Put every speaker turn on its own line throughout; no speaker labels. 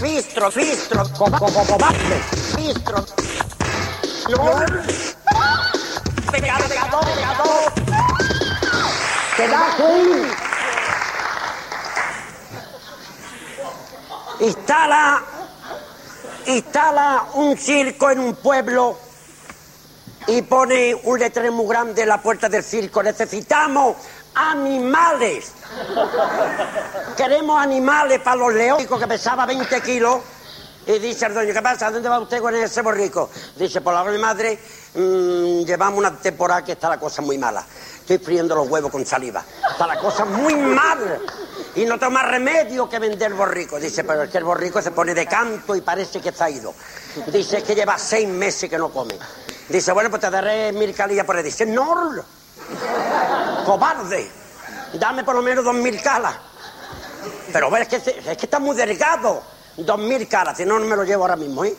Fistro, fistro, combatte, fistro. Pegado, pegado. Quedate. Instala, instala un circo en un pueblo y pone un letrero muy grande en la puerta del circo. Necesitamos animales. Queremos animales para los leones que pesaba 20 kilos. Y dice el dueño, ¿qué pasa? ¿Dónde va usted con ese borrico? Dice, por la mi madre, mmm, llevamos una temporada que está la cosa muy mala. Estoy friendo los huevos con saliva. Está la cosa muy mal. Y no toma remedio que vender borrico. Dice, pero es que el borrico se pone de canto y parece que está ido. Dice, es que lleva seis meses que no come. Dice, bueno, pues te daré mil calillas por ahí. Dice, no, cobarde, dame por lo menos dos mil calas. Pero ves que, es que está muy delgado. Dos mil calas, si no, no me lo llevo ahora mismo, ¿eh?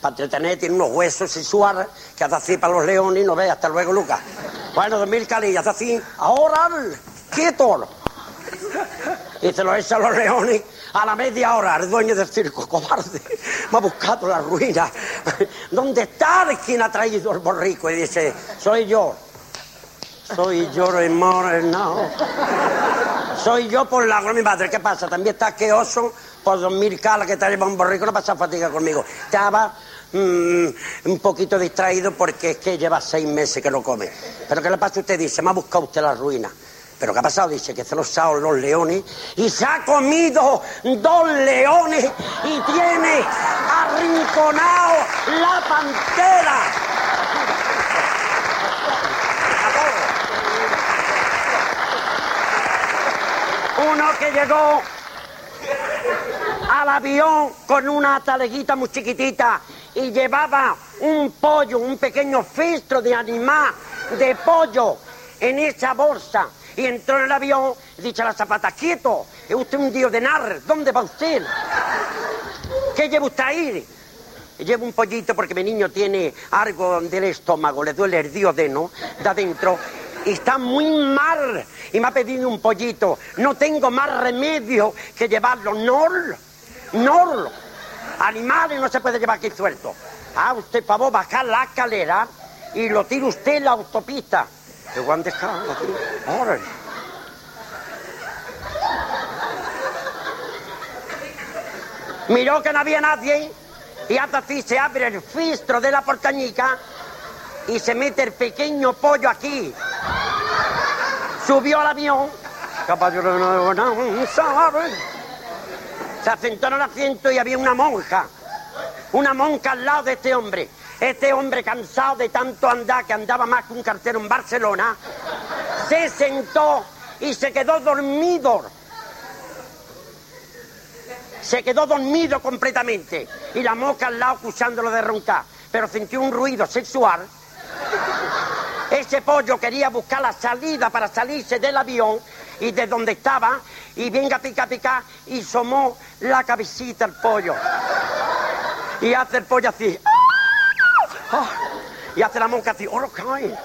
Para entretener, tiene unos huesos sexuales que hace así para los leones y no ve, hasta luego, Lucas. Bueno, dos mil calillas, hace así, ahora, quieto. Y se lo echa a los leones a la media hora, el dueño del circo, cobarde, me ha buscado la ruina. ¿Dónde está quien ha traído el borrico? Y dice, soy yo. Soy yo, no. Soy yo por la mi madre. ¿Qué pasa? También está queoso por dos mil calas que te lleva un borrico, no pasa fatiga conmigo. Estaba mmm, un poquito distraído porque es que lleva seis meses que no come. Pero ¿qué le pasa a usted? Dice, me ha buscado usted la ruina. ¿Pero qué ha pasado? Dice que se los los leones y se ha comido dos leones y tiene arrinconado la pantera. Uno que llegó al avión con una taleguita muy chiquitita y llevaba un pollo, un pequeño fistro de animal, de pollo, en esa bolsa. Y entró en el avión y dice a la zapata, quieto, es usted un dios de nar, ¿dónde va usted? ¿Qué lleva usted ahí? Llevo un pollito porque mi niño tiene algo del estómago, le duele el diodeno de adentro está muy mal y me ha pedido un pollito. No tengo más remedio que llevarlo. No, no. Animales no se puede llevar aquí suelto. Ah, usted, por favor, bajar la escalera y lo tira usted en la autopista. ¿De dónde está? Miró que no había nadie y hasta así se abre el fistro de la portañica y se mete el pequeño pollo aquí. Subió al avión. Se asentó en el asiento y había una monja. Una monja al lado de este hombre. Este hombre cansado de tanto andar, que andaba más que un cartero en Barcelona, se sentó y se quedó dormido. Se quedó dormido completamente. Y la monja al lado acusándolo de roncar. Pero sintió un ruido sexual ese pollo quería buscar la salida para salirse del avión y de donde estaba y venga pica pica y somó la cabecita el pollo. Y hace el pollo así. ¡Ah! Y hace la monca así. ¡Oh, cae!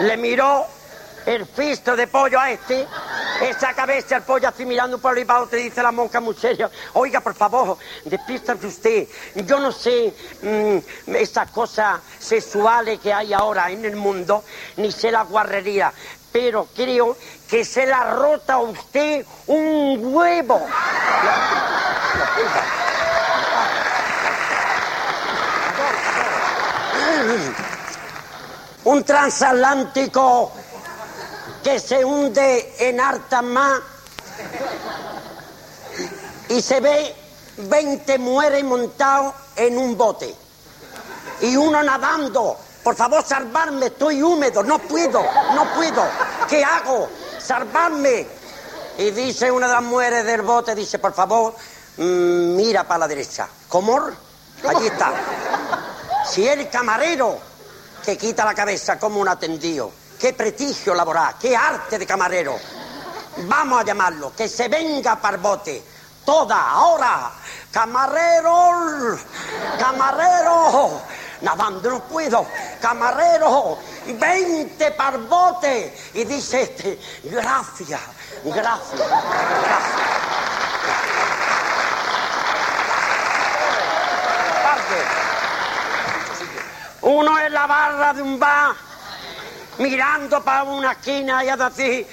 Le miró el fisto de pollo a este esa cabeza, el pollo así mirando por para te dice la monja muy seria. Oiga, por favor, despístase usted. Yo no sé mmm, esas cosas sexuales que hay ahora en el mundo, ni sé la guarrería. Pero creo que se la rota a usted un huevo. Un transatlántico que se hunde en harta más y se ve 20 muere montados en un bote y uno nadando por favor, salvarme, estoy húmedo, no puedo, no puedo. ¿Qué hago? Salvarme. Y dice una de las mujeres del bote, dice, por favor, mm, mira para la derecha. ¿Comor? Allí está. Si el camarero que quita la cabeza como un atendido, qué prestigio laboral, qué arte de camarero. Vamos a llamarlo, que se venga para el bote. Toda, ahora. Camarero, camarero. Nadando no puedo. Camarero, vente para el bote. Y dice este, gracias, gracias, gracias. Uno en la barra de un bar, mirando para una esquina y así.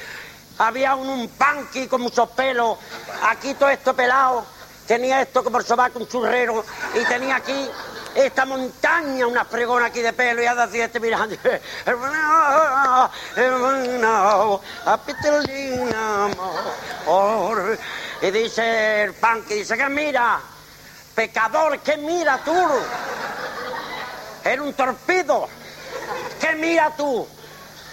Había un, un punky con muchos pelos, aquí todo esto pelado, tenía esto como el sobaco, un churrero, y tenía aquí esta montaña, una fregona aquí de pelo, y así este mirando. Y dice el punky, dice que mira, pecador, que mira tú. Era un torpedo. ¿Qué mira tú?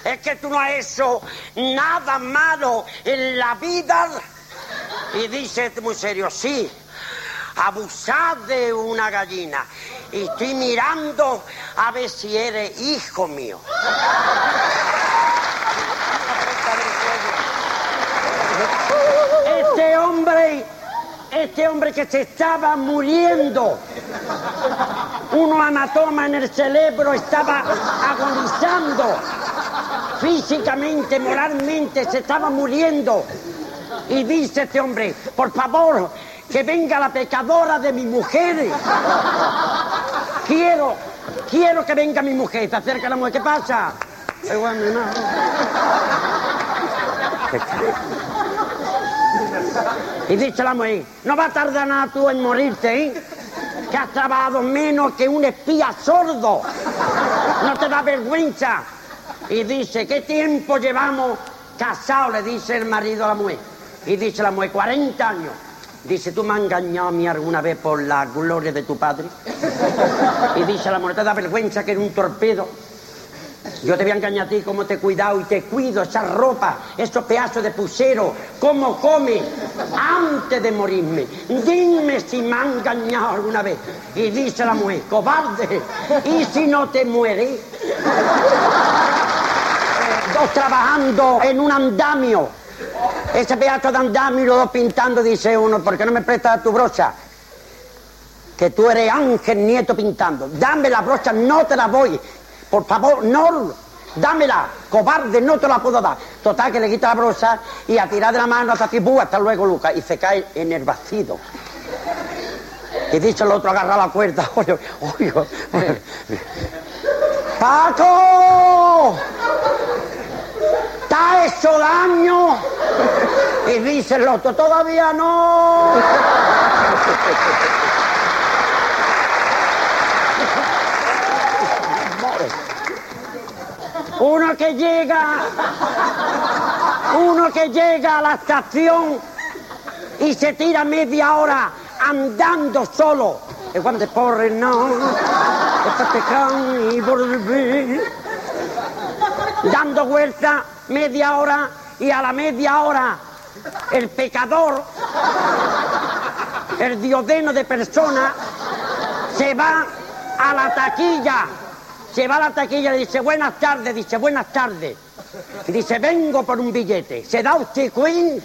Es que tú no has hecho nada malo en la vida. Y dice este muy serio, sí, abusar de una gallina. Y estoy mirando a ver si eres hijo mío. Este hombre, este hombre que se estaba muriendo un anatoma en el cerebro estaba agonizando. Físicamente, moralmente, se estaba muriendo. Y dice este hombre, por favor, que venga la pecadora de mi mujer. Quiero, quiero que venga mi mujer. Se acerca la mujer, ¿qué pasa? Y dice la mujer, no va a tardar nada tú en morirte, ¿eh? que has trabajado menos que un espía sordo. No te da vergüenza. Y dice, ¿qué tiempo llevamos casados? Le dice el marido a la mujer. Y dice la mujer, 40 años. Dice, ¿tú me has engañado a mí alguna vez por la gloria de tu padre? Y dice la mujer, ¿te da vergüenza que eres un torpedo? Yo te voy a engañar a ti cómo te he cuidado y te cuido esa ropa, esos pedazos de pusero, cómo come antes de morirme. Dime si me ha engañado alguna vez. Y dice la mujer, cobarde, ¿y si no te mueres? Dos trabajando en un andamio. Ese pedazo de andamio lo dos pintando, dice uno, ¿por qué no me prestas tu brocha? Que tú eres ángel nieto pintando. Dame la brocha, no te la voy. Por favor, no, dámela, cobarde, no te la puedo dar. Total, que le quita la brosa y a tirar de la mano hasta aquí, hasta luego, Lucas, y se cae en el vacío. Y dice el otro, agarra la cuerda, oye, oye, ¡Paco! ¿Te ha hecho daño? Y dice el otro, todavía no. Uno que llega, uno que llega a la estación y se tira media hora andando solo. Y cuando porre no, y volver. Dando vuelta media hora y a la media hora el pecador, el diodeno de persona, se va a la taquilla se va a la taquilla y dice, buenas tardes, dice, buenas tardes. Dice, vengo por un billete. ¿Se da usted Queen?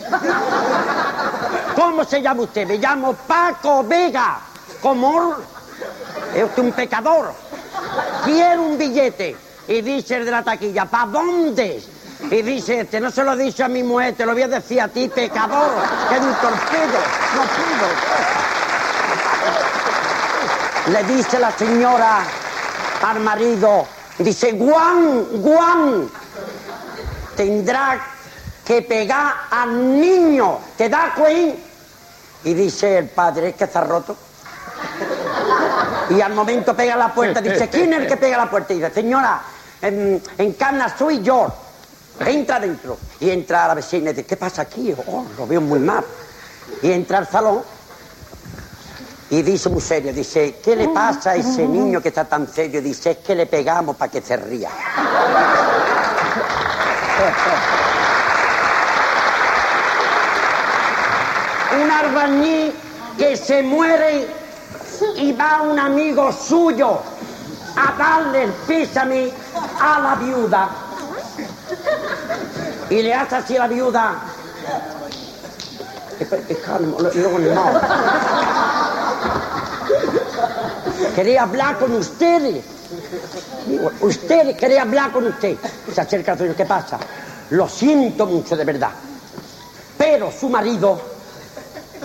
¿Cómo se llama usted? Me llamo Paco Vega. ¿Cómo? Es usted un pecador. Quiero un billete. Y dice el de la taquilla, ¿para dónde? Y dice este, no se lo he dicho a mi mujer, te lo voy a decir a ti, pecador, que es un torpedo. No pudo. Le dice la señora al marido, dice, Juan, Juan, tendrá que pegar al niño, ¿te da cuenta? Y dice el padre, es que está roto. Y al momento pega la puerta, dice, ¿quién es el que pega la puerta? Y dice, señora, en, en Cana soy yo. Entra dentro. Y entra la vecina y dice, ¿qué pasa aquí? Oh, lo veo muy mal. Y entra al salón Y dice muy serio, dice, ¿qué le pasa a ese niño que está tan serio? Dice, es que le pegamos para que se ría. un albañil que se muere y va un amigo suyo a darle el pésame a la viuda. Y le hace así a la viuda. Quería hablar con ustedes. Ustedes quería hablar con usted. Se acerca señor, ¿qué pasa? Lo siento mucho de verdad. Pero su marido,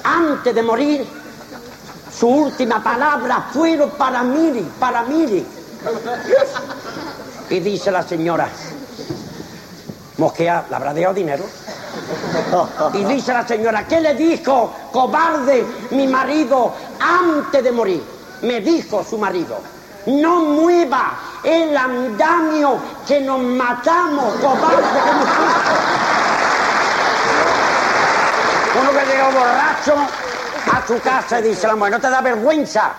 antes de morir, su última palabra fueron para Miri, para Miri. Y dice la señora, Mosquea, ¿le habrá dejado dinero? Y dice la señora, ¿qué le dijo, cobarde, mi marido, antes de morir? Me dijo su marido, no mueva el andamio que nos matamos, cobarde nos Uno que llegó borracho a su casa y dice la mujer, ¿no te da vergüenza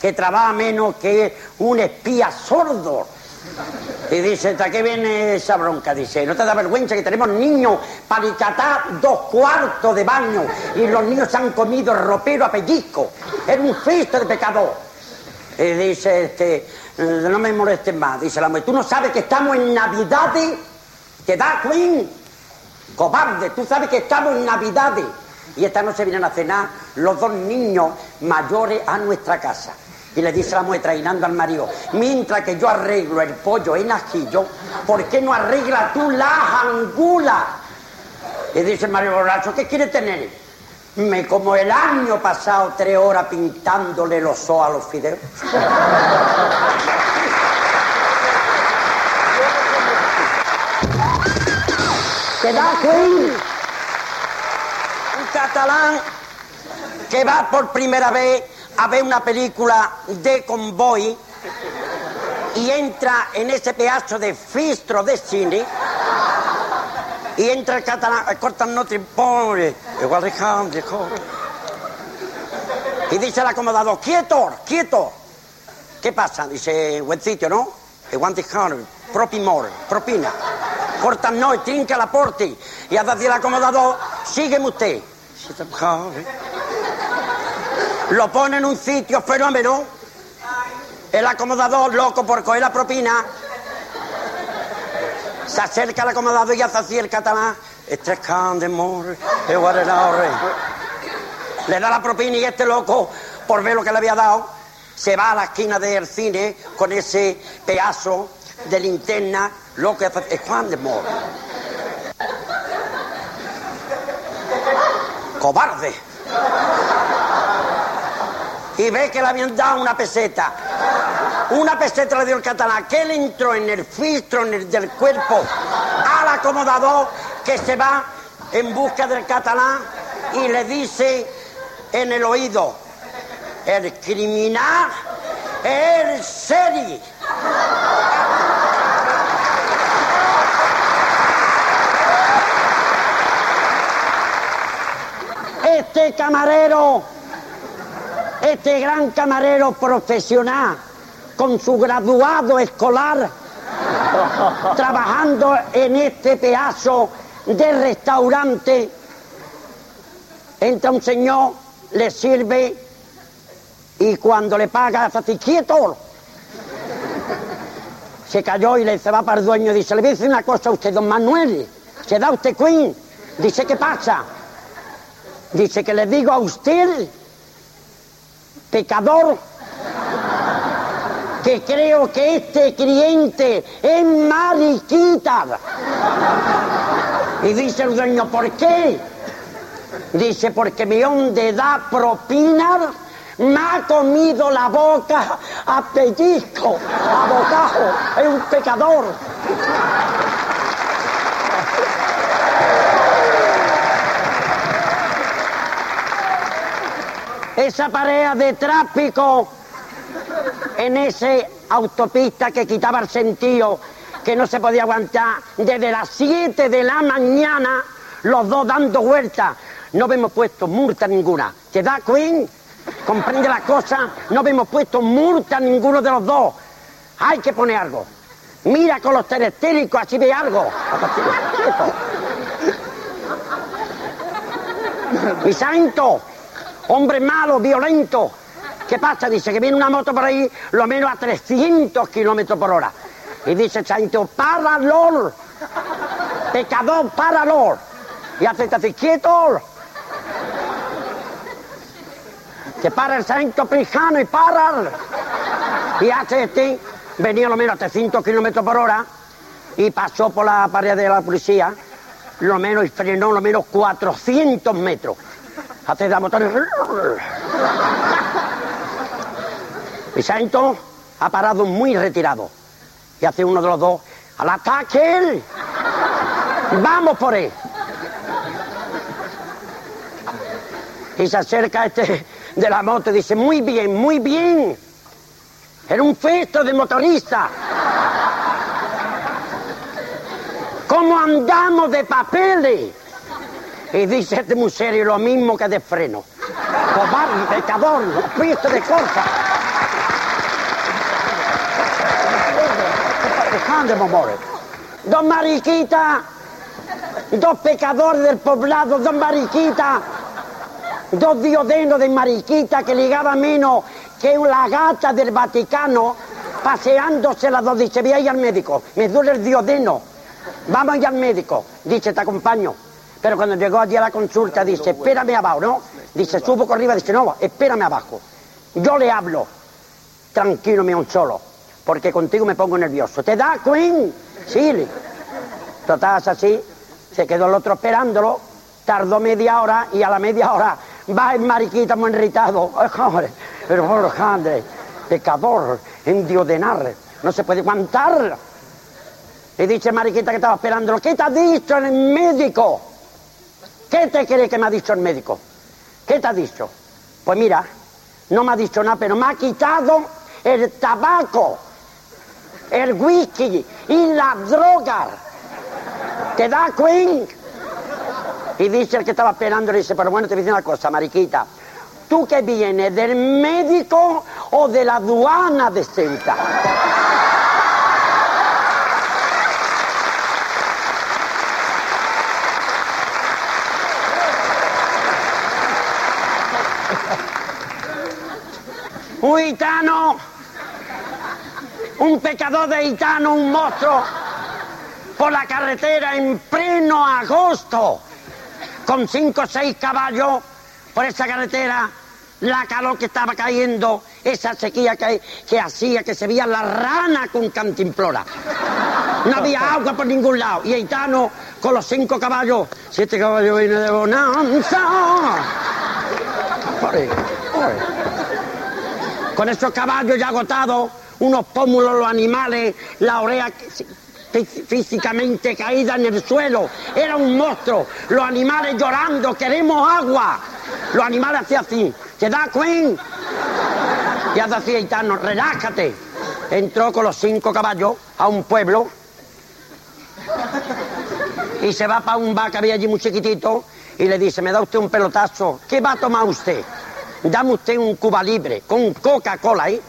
que trabaja menos que un espía sordo? Y dice, ¿hasta qué viene esa bronca? Dice, ¿no te da vergüenza que tenemos niños para icatar dos cuartos de baño y los niños se han comido ropero a pellizco? Es un fiesta de pecador. Y dice, este, no me molestes más. Dice la mujer, ¿tú no sabes que estamos en Navidades? ¿Te da Queen? Cobarde, tú sabes que estamos en Navidades. Y esta noche vienen a cenar los dos niños mayores a nuestra casa. Y le dice la mujer trainando al marido, mientras que yo arreglo el pollo en ajillo, ¿por qué no arregla tú la angula? Y dice el marido borracho, ¿qué quiere tener? Me como el año pasado tres horas pintándole los ojos a los fideos. ¿Te da Un catalán que va por primera vez a ver una película de convoy y entra en ese pedazo de fistro de cine y entra el catalán, cortan nota pobre, igual de y dice el acomodador, quieto, quieto. ¿Qué pasa? Dice, buen sitio, ¿no? Igual de propimor, propina. Cortan no, trinca la porte. Y hace decir el acomodador, sígueme usted. Lo pone en un sitio fenómeno. El acomodador, loco por coger la propina, se acerca al acomodador y hace así el catalán. Este de mor, Le da la propina y este loco, por ver lo que le había dado, se va a la esquina del cine con ese pedazo de linterna, lo que hace es Juan de Mor. Cobarde y ve que le habían dado una peseta. Una peseta le dio el catalán, que él entró en el filtro del cuerpo al acomodador que se va en busca del catalán y le dice en el oído, el criminal es el seri. Este camarero este gran camarero profesional con su graduado escolar trabajando en este pedazo de restaurante. Entra un señor, le sirve y cuando le paga, hace quieto. Se cayó y le se va para el dueño y dice, le voy a decir una cosa a usted, don Manuel, se da usted Queen. Dice, ¿qué pasa? Dice que le digo a usted pecador, que creo que este cliente es mariquita. Y dice el dueño, ¿por qué? Dice, porque mi de da propina me ha comido la boca a pellizco, a bocajo, es un pecador. Esa pareja de tráfico en esa autopista que quitaba el sentido, que no se podía aguantar, desde las 7 de la mañana, los dos dando vueltas. No hemos puesto multa ninguna. ¿Te da Queen? comprende la cosa, no hemos puesto multa a ninguno de los dos. Hay que poner algo. Mira con los telestéricos, así ve algo. Mi santo, hombre malo, violento. ¿Qué pasa? Dice que viene una moto por ahí, lo menos a 300 kilómetros por hora. Y dice Santo, lol. Pecador, lol. Y hace así, quieto. Que para el santo prijano y para. Y hace este, venía lo menos a 300 kilómetros por hora y pasó por la pared de la policía, lo menos y frenó lo menos 400 metros. Hace la motor. Y santo ha parado muy retirado. Y hace uno de los dos, al ataque Vamos por él. Y se acerca este de la moto y dice, muy bien, muy bien. Era un festo de motorista. ¿Cómo andamos de papeles? Y dice este muy serio lo mismo que de freno. Cobarde, pecador, de cosas. Don Mariquita, dos pecadores del poblado, dos Mariquita, dos diodenos de Mariquita que ligaba menos que la gata del Vaticano paseándose las dos. Dice, voy a ir al médico, me duele el diodeno, vamos a ir al médico. Dice, te acompaño. Pero cuando llegó allí a la consulta, dice, espérame abajo, ¿no? Dice, subo por arriba, dice, no, espérame abajo. Yo le hablo, tranquilo, me un solo porque contigo me pongo nervioso. ¿Te da, Queen? Sí. Total, así, se quedó el otro esperándolo, tardó media hora y a la media hora va el mariquita muy irritado. Pero por grande, pecador, endiodenar, no se puede aguantar. Y dice mariquita que estaba esperándolo, ¿qué te ha dicho el médico? ¿Qué te cree que me ha dicho el médico? ¿Qué te ha dicho? Pues mira, no me ha dicho nada, pero me ha quitado el tabaco el whisky y la droga. ¿Te da Queen? Y dice el que estaba esperando, le dice, pero bueno, te dice una cosa, mariquita. ¿Tú que vienes del médico o de la aduana de Ceuta? Huitano un pecador de gitano, un monstruo, por la carretera en pleno agosto, con cinco o seis caballos por esa carretera, la calor que estaba cayendo, esa sequía que, que hacía que se veía la rana con cantimplora. No había agua por ningún lado. Y Aitano, con los cinco caballos, siete caballos viene de bonanza. Con esos caballos ya agotados, unos pómulos los animales, la oreja físicamente caída en el suelo. Era un monstruo. Los animales llorando, queremos agua. Los animales hacían así, ¿te da Queen? Y hace así, relájate. Entró con los cinco caballos a un pueblo y se va para un bar que había allí muy chiquitito y le dice, me da usted un pelotazo, ¿qué va a tomar usted? Dame usted un Cuba libre con Coca-Cola ahí.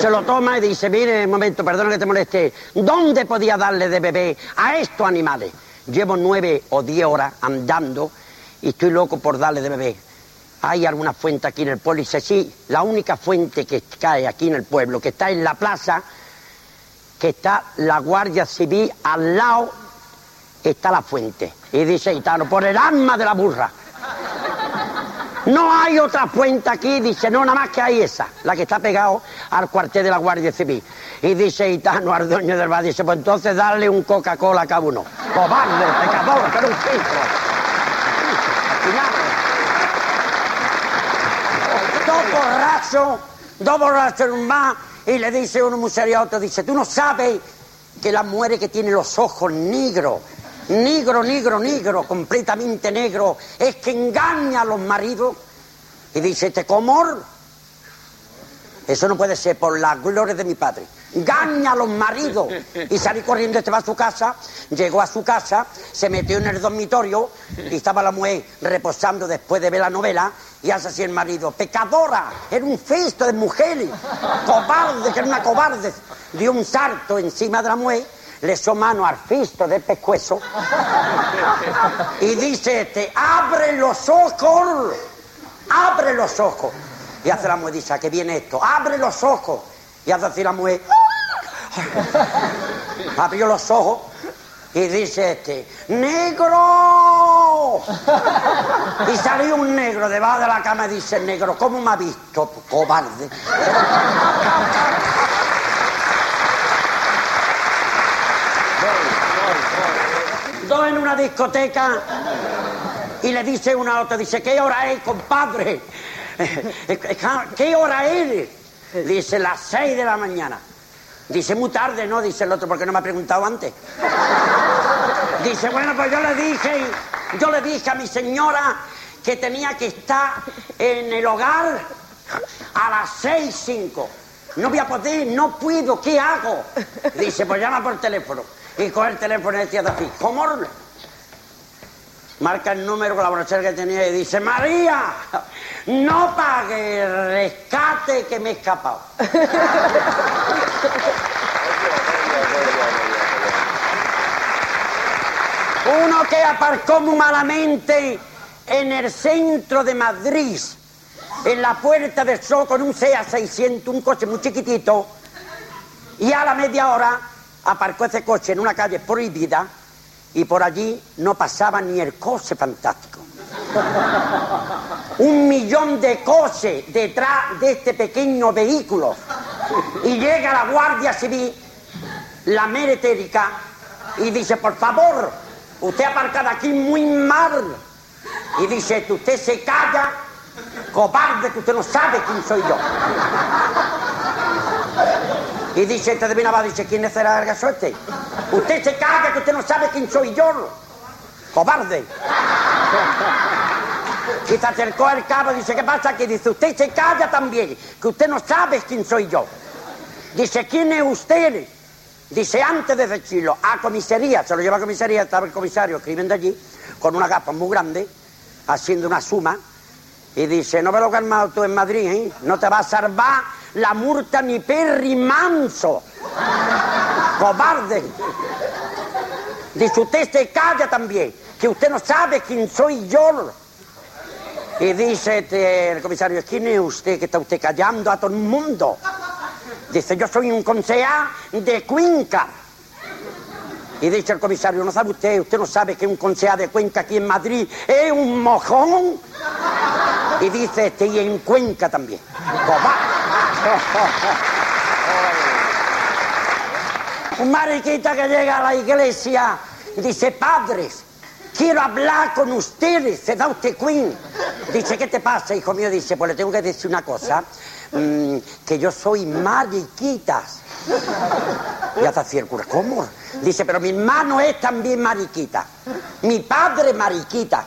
Se lo toma y dice, mire, un momento, perdona que te moleste, ¿dónde podía darle de beber a estos animales? Llevo nueve o diez horas andando y estoy loco por darle de beber. ¿Hay alguna fuente aquí en el pueblo? Dice, sí, la única fuente que cae aquí en el pueblo, que está en la plaza, que está la Guardia Civil al lado, está la fuente. Y dice Itano, por el alma de la burra. No hay otra fuente aquí, dice, no, nada más que hay esa, la que está pegado al cuartel de la Guardia Civil. Y dice Itano al dueño del bar, dice, pues entonces darle un Coca-Cola a cada uno. Cobarde, pecador, pero un filtro. Dos borrachos, dos borrachos más, y le dice uno muy serio a otro, dice, tú no sabes que la mujer que tiene los ojos negros negro, negro, negro, completamente negro, es que engaña a los maridos y dice, te comor. Eso no puede ser por la gloria de mi padre. Engaña a los maridos. Y salí corriendo, este va a su casa, llegó a su casa, se metió en el dormitorio y estaba la mujer reposando después de ver la novela Y hace así el marido, pecadora, era un festo de mujeres, cobarde, que era una cobarde. Dio un salto encima de la mujer, le echó mano al festo de pescuezo y dice este, abre los ojos, abre los ojos. Y hace la mujer, dice, ¿a qué viene esto? Abre los ojos. Y hace así la mujer, abrió los ojos y dice este, ¡negro! Y salió un negro debajo de la cama y dice, negro, ¿cómo me ha visto, cobarde? Dos en una discoteca y le dice una a otra, dice, ¿qué hora es, compadre? ¿Qué hora es? Dice, las seis de la mañana. Dice, muy tarde, ¿no? Dice el otro, porque no me ha preguntado antes. Dice, bueno, pues yo le dije, yo le dije a mi señora que tenía que estar en el hogar a las seis, cinco. No voy a poder, no puedo, ¿qué hago? Dice, pues llama por teléfono. Y coge el teléfono y decía así, ¿cómo? Marca el número con la borrachera que tenía y dice, María, no pague el rescate que me he escapado. Uno que aparcó muy malamente en el centro de Madrid, en la Puerta del Sol con un SEA 600, un coche muy chiquitito, y a la media hora aparcó ese coche en una calle prohibida y por allí no pasaba ni el coche fantástico. Un millón de coches detrás de este pequeño vehículo. Y llega la Guardia Civil, la meretérica, y dice, por favor, usted ha aparcado aquí muy mal. Y dice, usted se calla, cobarde, que usted no sabe quién soy yo. Y dice, este de va, dice, ¿quién es el suerte? Usted se calla, que usted no sabe quién soy yo. Cobarde. Y se acercó al cabo y dice, ¿qué pasa aquí? Dice, usted se calla también, que usted no sabe quién soy yo. Dice, ¿quién es usted? Dice, antes de decirlo, a comisaría, se lo lleva a comisaría, estaba el comisario escribiendo allí, con una gafas muy grande, haciendo una suma, y dice, no me lo calmado tú en Madrid, ¿eh? No te va a salvar la multa ni perri manso. Cobarde. Dice, usted se calla también, que usted no sabe quién soy yo. Y dice este, el comisario, ¿quién es usted que está usted callando a todo el mundo? Dice, yo soy un concejal de Cuenca. Y dice el comisario, ¿no sabe usted? ¿Usted no sabe que un concejal de Cuenca aquí en Madrid es un mojón? Y dice este, y en Cuenca también. Un mariquita que llega a la iglesia y dice, padres, quiero hablar con ustedes, se da usted Queen. Dice, ¿qué te pasa, hijo mío? Dice, pues le tengo que decir una cosa, mm, que yo soy mariquitas. Y hasta así ¿cómo? Dice, pero mi hermano es también mariquita. Mi padre mariquita.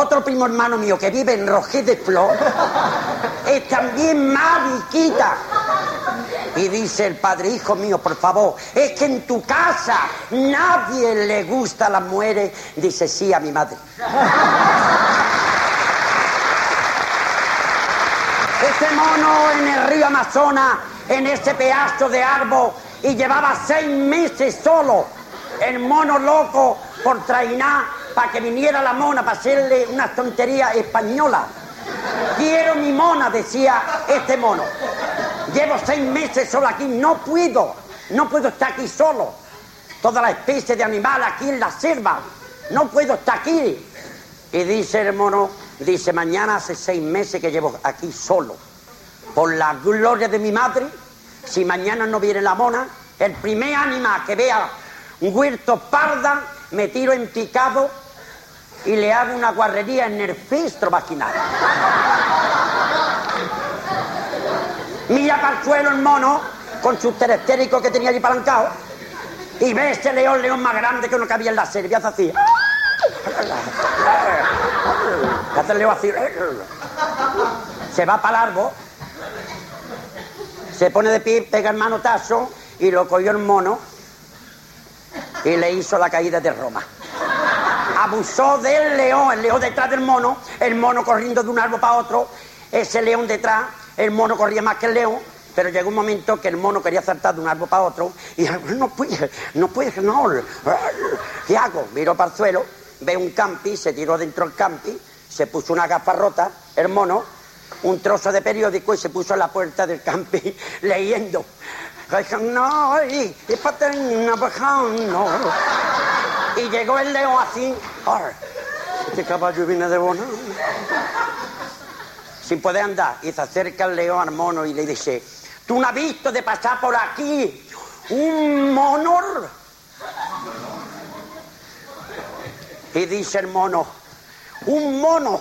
Otro primo hermano mío que vive en Rojé de Flor es también mariquita. Y dice el padre, hijo mío, por favor, es que en tu casa nadie le gusta la muere. Dice, sí, a mi madre. Este mono en el río Amazonas, en ese pedazo de árbol, y llevaba seis meses solo, el mono loco por trainar para que viniera la mona para hacerle una tontería española. Quiero mi mona, decía este mono. Llevo seis meses solo aquí, no puedo, no puedo estar aquí solo. Toda la especie de animal aquí en la selva, no puedo estar aquí. Y dice el mono, dice, mañana hace seis meses que llevo aquí solo. Por la gloria de mi madre, si mañana no viene la mona, el primer animal que vea un huerto parda, me tiro en picado y le hago una guarrería en el fistro vaginal. Mira para el suelo el mono con su terestérico que tenía allí palancado y ve ese león, león más grande que uno que había en la hace así. Hace el león así. Se va para el árbol, se pone de pie, pega el manotazo y lo cogió el mono y le hizo la caída de Roma. Abusó del león, el león detrás del mono, el mono corriendo de un árbol para otro, ese león detrás, el mono corría más que el león, pero llegó un momento que el mono quería saltar de un árbol para otro y no puede, no puede, no. ¿Qué hago? Miró para el suelo, ve un campi, se tiró dentro del campi, se puso una gafa rota, el mono, un trozo de periódico y se puso a la puerta del campi leyendo. Y llegó el león así. Este caballo viene de bono. Sin poder andar. Y se acerca el león al mono y le dice, ¿tú no has visto de pasar por aquí un mono? Y dice el mono, un mono,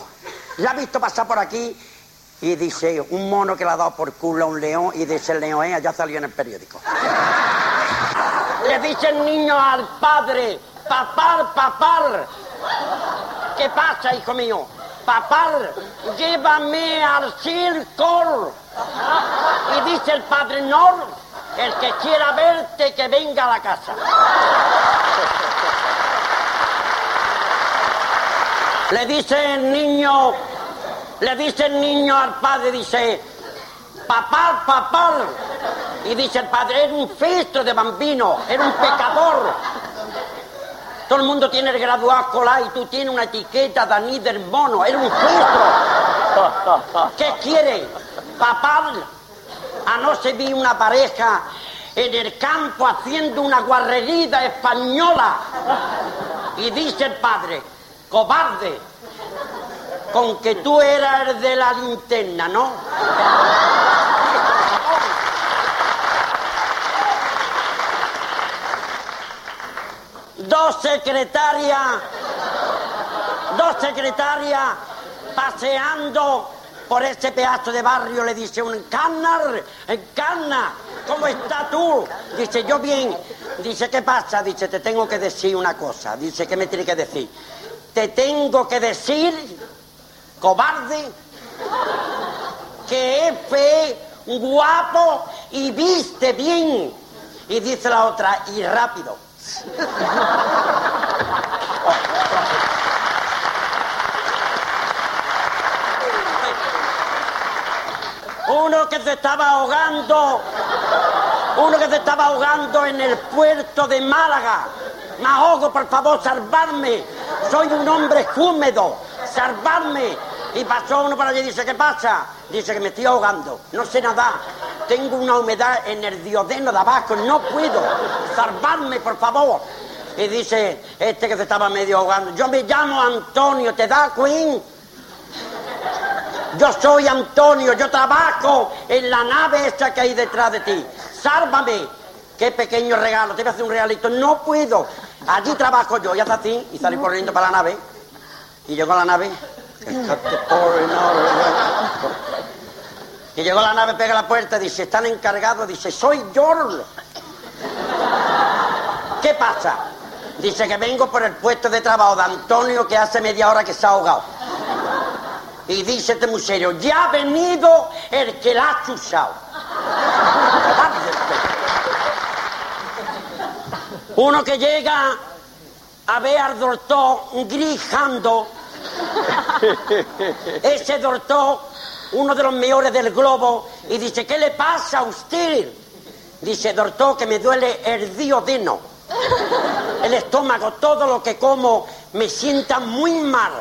¿la has visto pasar por aquí? Y dice, un mono que le ha dado por culo a un león y dice el león, eh, ya salió en el periódico. Le dice el niño al padre, papar, papar. ¿Qué pasa, hijo mío? Papar, llévame al circo. Y dice el padre, no, el que quiera verte, que venga a la casa. Le dice el niño, le dice el niño al padre, dice, papá, papá. Y dice el padre, era un festro de bambino, era un pecador. Todo el mundo tiene el graduado escolar y tú tienes una etiqueta de del mono, era un festro. ¿Qué quiere? Papá, a no se vi una pareja en el campo haciendo una guarrería española. Y dice el padre, cobarde, con que tú eras el de la linterna, ¿no? Dos secretarias, dos secretarias paseando por ese pedazo de barrio le dice un Encarna, Encarna, ¿cómo estás tú? Dice, yo bien. Dice, ¿qué pasa? Dice, te tengo que decir una cosa. Dice, ¿qué me tiene que decir? Te tengo que decir cobarde, que es fe, guapo y viste bien. Y dice la otra, y rápido. Uno que se estaba ahogando, uno que se estaba ahogando en el puerto de Málaga. Me ahogo, por favor, salvarme. Soy un hombre húmedo salvarme. Y pasó uno para allí y dice, ¿qué pasa? Dice que me estoy ahogando, no sé nadar, tengo una humedad en el diodeno de abajo, no puedo, salvarme, por favor. Y dice este que se estaba medio ahogando, yo me llamo Antonio, ¿te da Queen? Yo soy Antonio, yo trabajo en la nave esa que hay detrás de ti. Sálvame. Qué pequeño regalo, te voy a hacer un regalito. No puedo. Allí trabajo yo, y hace así, y salí corriendo para la nave. Y llegó a la nave. Y llegó la nave, pega la puerta, dice, están encargados, dice, soy George. ¿Qué pasa? Dice que vengo por el puesto de trabajo de Antonio que hace media hora que se ha ahogado. Y dice este museo, ya ha venido el que la ha chusado. Uno que llega a ver al doctor grijando ese doctor, uno de los mejores del globo, y dice, ¿qué le pasa a usted? Dice, doctor, que me duele el diodeno, el estómago, todo lo que como me sienta muy mal.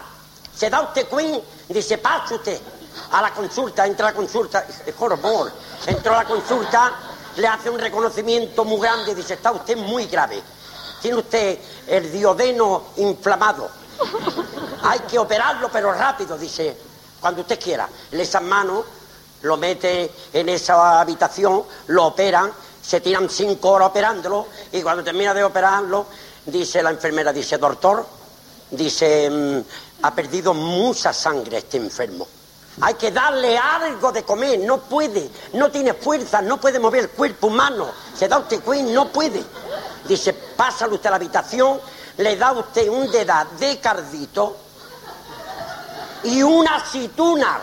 ¿Se da usted queen? Dice, pase usted a la consulta, entra a la consulta, horror. Entró a la consulta, le hace un reconocimiento muy grande, dice, está usted muy grave. Tiene usted el diodeno inflamado hay que operarlo, pero rápido, dice, cuando usted quiera. Le echan mano, lo mete en esa habitación, lo operan, se tiran cinco horas operándolo y cuando termina de operarlo, dice la enfermera, dice, doctor, dice, mm, ha perdido mucha sangre este enfermo. Hay que darle algo de comer, no puede, no tiene fuerza, no puede mover el cuerpo humano. Se da usted cuenta, no puede. Dice, pásale usted a la habitación, le da usted un dedad de cardito y una aceituna.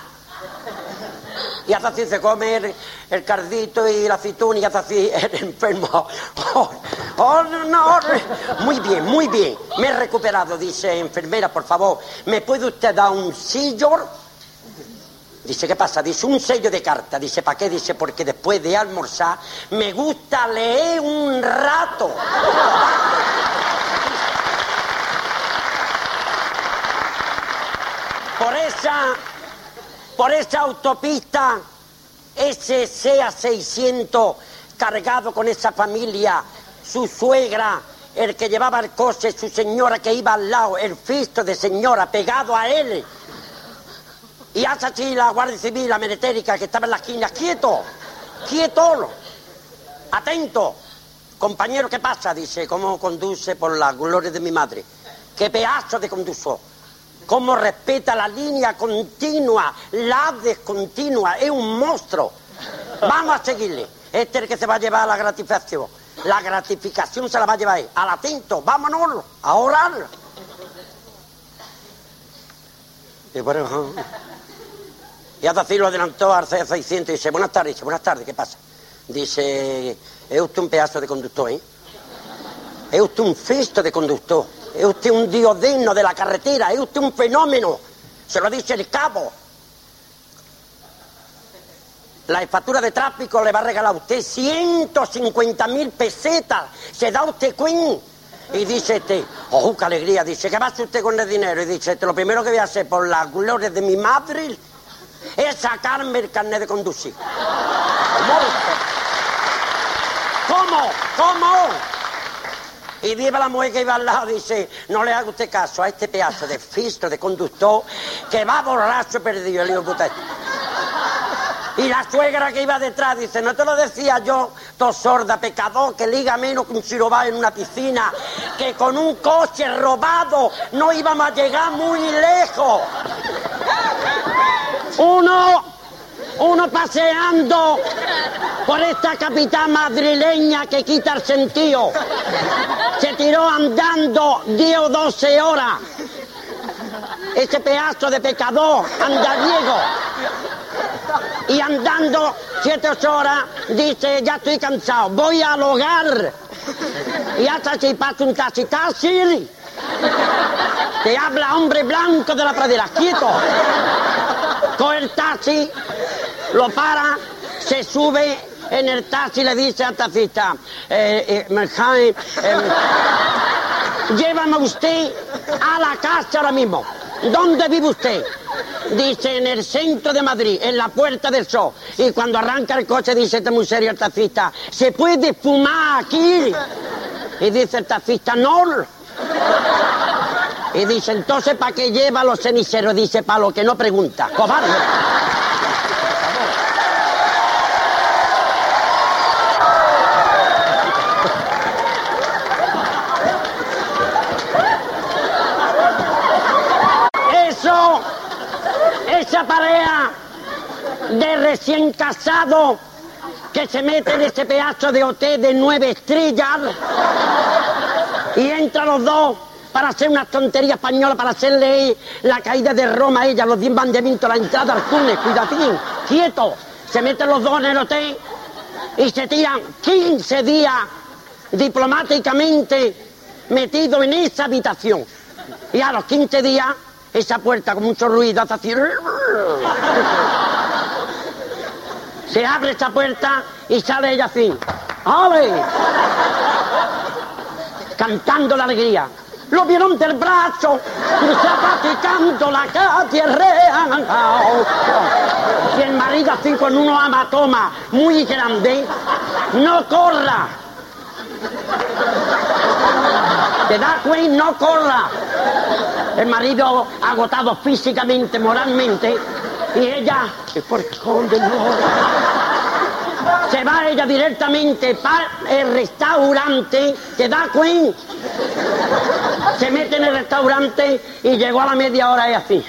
Y hace así, se come el, cardito y la aceituna y hace así el enfermo. Oh, oh, no, muy bien, muy bien. Me he recuperado, dice enfermera, por favor. ¿Me puede usted dar un sillor? Dice, ¿qué pasa? Dice, un sello de carta. Dice, ¿para qué? Dice, porque después de almorzar me gusta leer un rato. Por esa, por esa autopista SCA 600 cargado con esa familia, su suegra, el que llevaba el coche, su señora que iba al lado, el fisto de señora pegado a él. Y hace así la Guardia Civil, la meretérica que estaba en la esquina, quieto, quieto, atento. Compañero, ¿qué pasa? Dice, ¿cómo conduce por la gloria de mi madre? ¿Qué pedazo de conductor? ¿Cómo respeta la línea continua, la descontinua? Es un monstruo. Vamos a seguirle. Este es el que se va a llevar a la gratificación. La gratificación se la va a llevar él. Al atento, vámonos a orar. Y bueno, y hasta así lo adelantó al C600 y dice, buenas tardes, dice, buenas tardes, ¿qué pasa? Dice, es usted un pedazo de conductor, ¿eh? Es usted un festo de conductor. Es usted un diodeno de la carretera. Es usted un fenómeno. Se lo dice el cabo. La factura de tráfico le va a regalar a usted 150 mil pesetas. Se da usted Queen. Y dice este, oh, qué alegría. Dice, ¿qué va a hacer usted con el dinero? Y dice, este, lo primero que voy a hacer por las glorias de mi madre es sacarme el carnet de conducir. ¿Cómo? ¿Cómo? Y viva la mujer que iba al lado, dice, no le haga usted caso a este pedazo de fisto de conductor que va borracho perdido, el hijo. Y la suegra que iba detrás dice, no te lo decía yo, to sorda, pecador, que liga menos que un chirobá en una piscina, que con un coche robado no íbamos a llegar muy lejos. Uno, uno paseando por esta capital madrileña que quita el sentido. Se tiró andando 10 o 12 horas. Ese pedazo de pecador andariego. Y andando 7 o 8 horas dice, ya estoy cansado, voy al hogar. Y hasta si pasa un taxi, taxi. Te habla hombre blanco de la pradera, quieto. Coge el taxi, lo para, se sube en el taxi le dice al taxista, eh, eh, eh, llévame usted a la casa ahora mismo. ¿Dónde vive usted? Dice, en el centro de Madrid, en la Puerta del Sol. Y cuando arranca el coche dice, está muy serio el taxista, ¿se puede fumar aquí? Y dice el taxista, no. Y dice, entonces, ¿para qué lleva los ceniceros? Dice, para lo que no pregunta. Cobarde. Eso, esa pareja de recién casado que se mete en ese pedazo de hotel de nueve estrellas y entran los dos para hacer una tontería española, para hacerle la caída de Roma a ella, los diez mandamientos, la entrada al túnel, cuidadín, quieto. Se meten los dos en el hotel y se tiran 15 días diplomáticamente metidos en esa habitación. Y a los 15 días, esa puerta con mucho ruido hace así. Se abre esa puerta y sale ella así. ¡Ale! Cantando la alegría lo vieron del brazo, practicando la calle real. Y el marido así con uno amatoma muy grande, no corra. ¿Te das cuenta? No corra. El marido agotado físicamente, moralmente, y ella, por Se va ella directamente para el restaurante, ¿te da cuenta? Se mete en el restaurante y llegó a la media hora y así.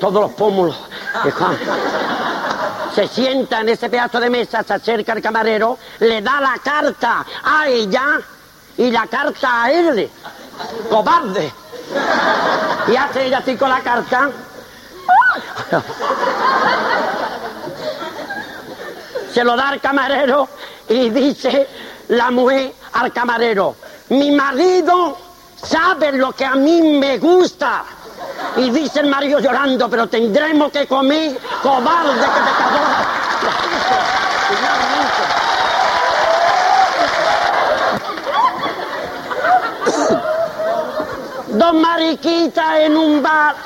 Todos los pómulos. Se sienta en ese pedazo de mesa, se acerca el camarero, le da la carta a ella y la carta a él. Cobarde. Y hace ella así con la carta. se lo da al camarero y dice la mujer al camarero, mi marido sabe lo que a mí me gusta. Y dice el marido llorando, pero tendremos que comer cobarde que. Dos mariquitas en un bar.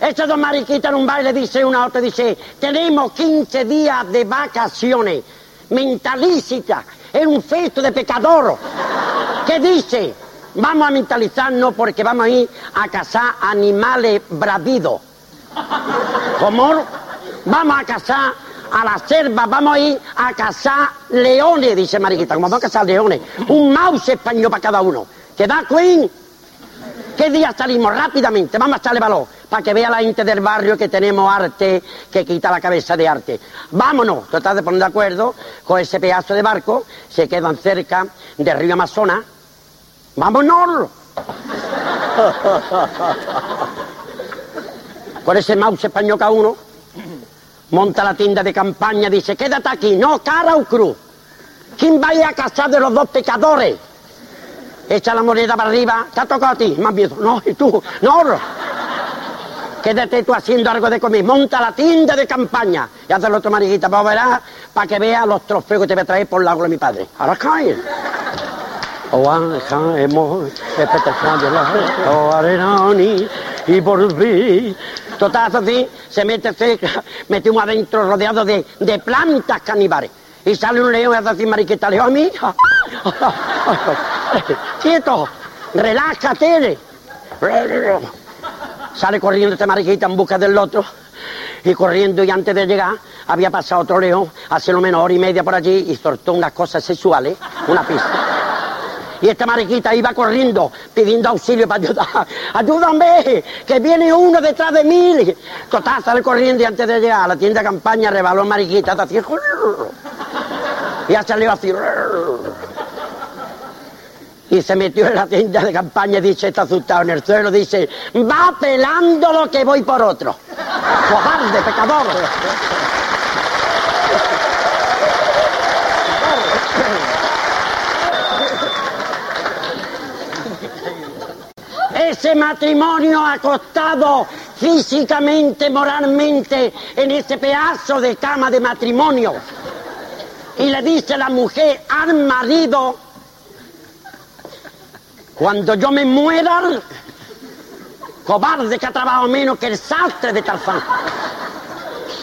Estas dos mariquitas en un bar le dice una a otra, dice, tenemos 15 días de vacaciones. Mentalícita, es un festo de pecador. ¿Qué dice? Vamos a mentalizarnos porque vamos a ir a cazar animales bravidos. ¿Cómo? Vamos a cazar a la selva, vamos a ir a cazar leones, dice Mariquita. ¿Cómo vamos a cazar leones? Un mouse español para cada uno. ¿Qué da, Queen? ¿Qué día salimos? Rápidamente, vamos a echarle valor para que vea la gente del barrio que tenemos arte que quita la cabeza de arte. Vámonos, tratar de poner de acuerdo con ese pedazo de barco, se quedan cerca del río Amazonas. ¡Vámonos! Con ese mouse español cada uno, monta la tienda de campaña, dice, quédate aquí, no, cara o cruz. ¿Quién va a ir a cazar de los dos pecadores? Echa la moneda para arriba, te ha tocado a ti, más miedo. No, y tú, no. Quédate tú haciendo algo de comer, monta la tienda de campaña y haz el otro mariquita, para verás, para que veas los trofeos que te voy a traer por el lago de mi padre. Ahora cae. Oh, hemos arenani y volví. Total, así, se mete cerca, metimos adentro rodeado de, de plantas caníbales. Y sale un león hace así, mariquita, león a mí. Quieto, relájate. Sale corriendo este mariquita en busca del otro. Y corriendo, y antes de llegar, había pasado otro león, hace lo menos hora y media por allí, y soltó unas cosas sexuales, una pista. Y esta mariquita iba corriendo, pidiendo auxilio para ayudar. ¡Ayúdame! ¡Que viene uno detrás de mí! Total, sale corriendo y antes de llegar a la tienda de campaña rebaló mariquita, así. Y ha salido así. Y se metió en la tienda de campaña y dice, está asustado en el suelo, dice, va pelando lo que voy por otro. Cobarde, pecador. Ese matrimonio ha costado físicamente, moralmente, en ese pedazo de cama de matrimonio. Y le dice la mujer al marido, cuando yo me muera, cobarde que ha trabajado menos que el sastre de Tarzán.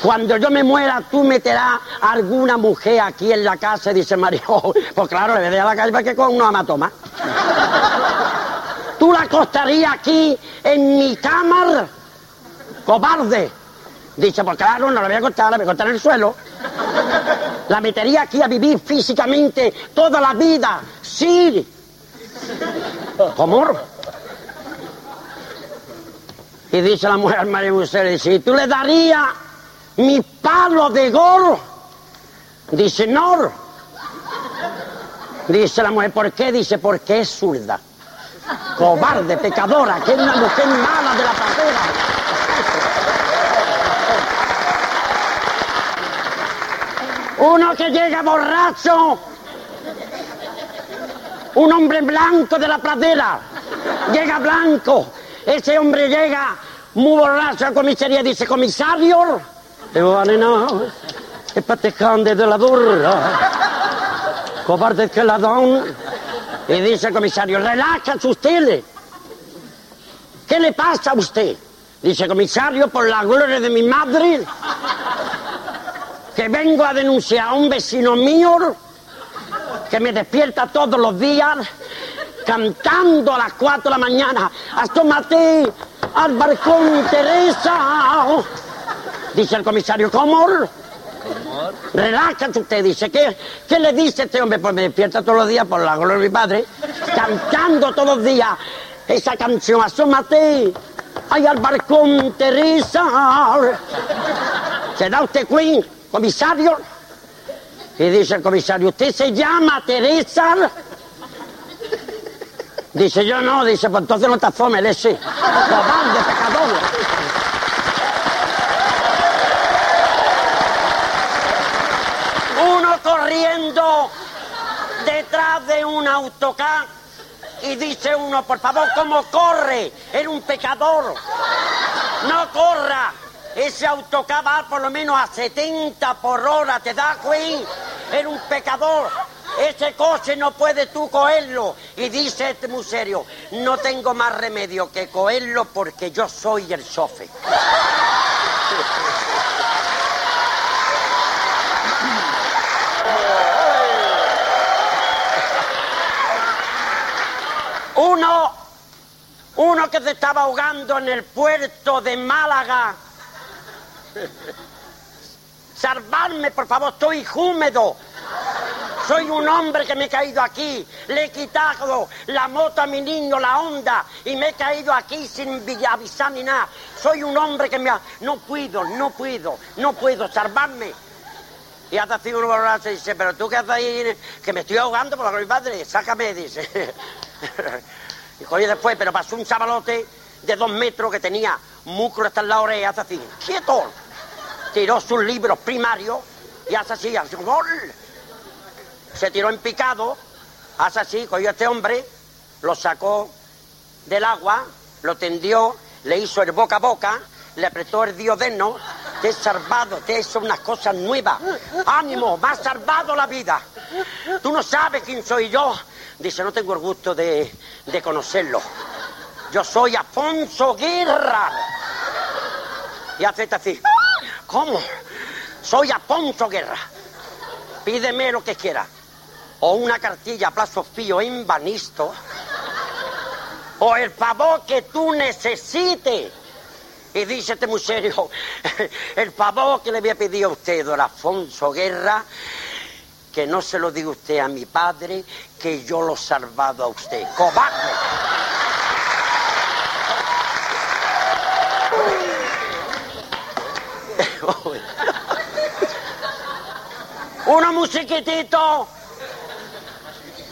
Cuando yo me muera, tú meterás alguna mujer aquí en la casa, dice Mario. Pues claro, le voy a la calle para que con uno amatoma. ¿Tú la acostarías aquí en mi cámara? Cobarde. Dice, pues claro, no la voy a acostar, la voy a acostar en el suelo. La metería aquí a vivir físicamente toda la vida. Sí. ¿Cómo? Y dice la mujer María José, dice, ¿tú le darías mi palo de gol? Dice, no. Dice la mujer, ¿por qué? Dice, porque es zurda. Cobarde, pecadora, que es una mujer mala de la pradera. Uno que llega borracho, un hombre blanco de la pradera, llega blanco, ese hombre llega muy borracho a la comisaría dice, comisario, digo, vale, no, es patejante de la burra, cobarde que la don, y dice comisario, relájese usted, ¿qué le pasa a usted? Dice, comisario, por la gloria de mi madre, que vengo a denunciar a un vecino mío que me despierta todos los días cantando a las 4 de la mañana. Asómate al balcón, Teresa. Dice el comisario, ¿cómo? Relájate usted, dice. ¿Qué, ¿Qué le dice este hombre? Pues me despierta todos los días por la gloria de mi padre, cantando todos los días esa canción. Asómate ay al balcón, Teresa. ¿Se da usted Queen, comisario? Y dice el comisario, ¿usted se llama Teresa? Dice, yo no, dice, pues entonces no te asomes, ese. Cobarde, pecador. huyendo detrás de un autocar y dice uno, por favor, ¿cómo corre? Era un pecador. No corra. Ese autocar va por lo menos a 70 por hora, ¿te das cuenta? Era un pecador. Ese coche no puedes tú cogerlo. Y dice este muy serio, no tengo más remedio que cogerlo porque yo soy el chofe. Uno, uno que se estaba ahogando en el puerto de Málaga. Salvarme, por favor, estoy húmedo. Soy un hombre que me he caído aquí. Le he quitado la moto a mi niño, la onda, y me he caído aquí sin avisar ni nada. Soy un hombre que me ha... No puedo, no puedo, no puedo salvarme. Y hasta así uno y dice, pero tú qué haces ahí, que me estoy ahogando por mi padre, sácame, dice. y coño después, pero pasó un chavalote de dos metros que tenía músculo hasta en la oreja, hace así, quieto. Tiró sus libros primarios y hace así, hace gol. Se tiró en picado, hace así, cogió a este hombre, lo sacó del agua, lo tendió, le hizo el boca a boca, le apretó el diodeno, te he salvado, te he hecho unas cosas nuevas. Ánimo, me has salvado la vida. Tú no sabes quién soy yo. Dice, no tengo el gusto de, de conocerlo. Yo soy Afonso Guerra. Y hace así. ¿Cómo? Soy Afonso Guerra. Pídeme lo que quiera. O una cartilla a plazo fío en Banisto. O el favor que tú necesites. Y dice este muy serio, el favor que le había pedido a usted, don Afonso Guerra, que no se lo diga usted a mi padre, que yo lo he salvado a usted. ¡Cobarde! Uno muy chiquitito,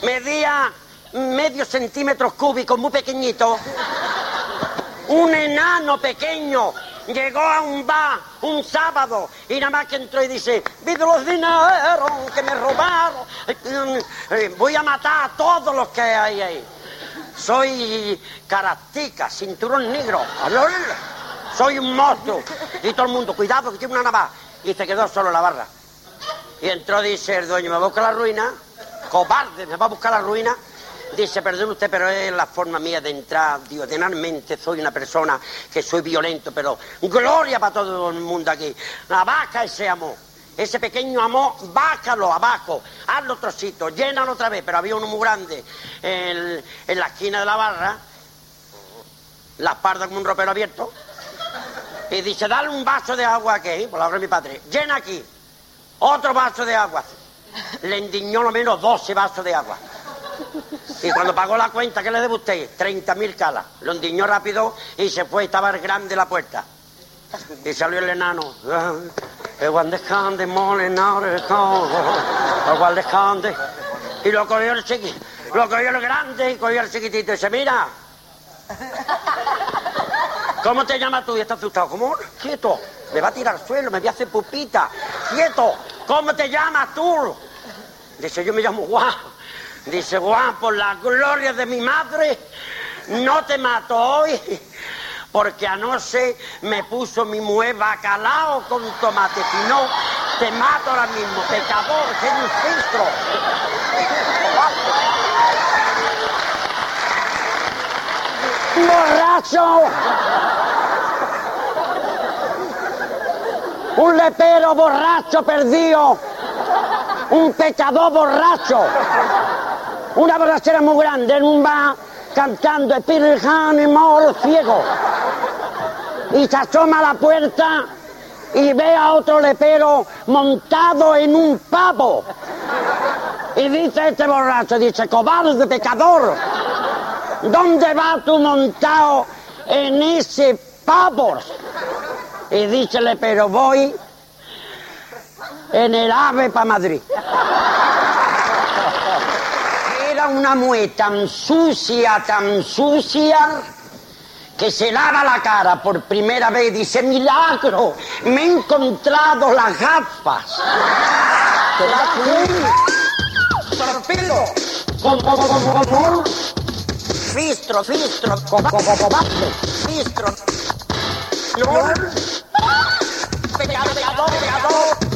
medía medio centímetro cúbico, muy pequeñito. Un enano pequeño llegó a un bar un sábado y nada más que entró y dice, vive los dineros que me robaron, eh, voy a matar a todos los que hay ahí. Soy caractica, cinturón negro, soy un monstruo. Y todo el mundo, cuidado que tiene una navaja. Y se quedó solo en la barra. Y entró, dice el dueño, me va a buscar la ruina, cobarde, me va a buscar la ruina. Dice, perdón usted, pero es la forma mía de entrar. Digo, ordinalmente soy una persona que soy violento, pero gloria para todo el mundo aquí. La vaca ese amor. Ese pequeño amor, bájalo abajo, hazlo trocito, llénalo otra vez. Pero había uno muy grande en, en la esquina de la barra, la espalda como un ropero abierto. Y dice, dale un vaso de agua aquí, por la hora de mi padre. Llena aquí. Otro vaso de agua. Le indignó lo menos 12 vasos de agua. Y cuando pagó la cuenta, ¿qué le debe usted? 30.000 calas. Lo endiñó rápido y se fue, estaba grande la puerta. Y salió el enano. Y lo cogió el chiquito, lo cogió el grande y cogió el chiquitito y dice, mira, ¿cómo te llamas tú? Y está asustado, ¿cómo? Quieto, me va a tirar al suelo, me voy a hacer pupita, quieto, ¿cómo te llamas tú? Dice, yo me llamo Juan. Dice, Juan, por la gloria de mi madre, no te mato hoy, porque anoche me puso mi mujer bacalao con tomate. Si no, te mato ahora mismo, pecador, que ¡Borracho! Un lepero borracho perdido. Un pecador borracho una borrachera muy grande en un bar cantando y Mor ciego. Y se asoma a la puerta y ve a otro lepero montado en un pavo. Y dice este borracho, dice, cobarde pecador, ¿dónde va tú montado en ese pavo? Y dice pero voy en el ave para Madrid una mujer tan sucia, tan sucia, que se lava la cara por primera vez y dice, milagro, me he encontrado las gafas. ¿Te das. Fistro, fistro, cobaste, fistro. Pecado, pecado, pecado.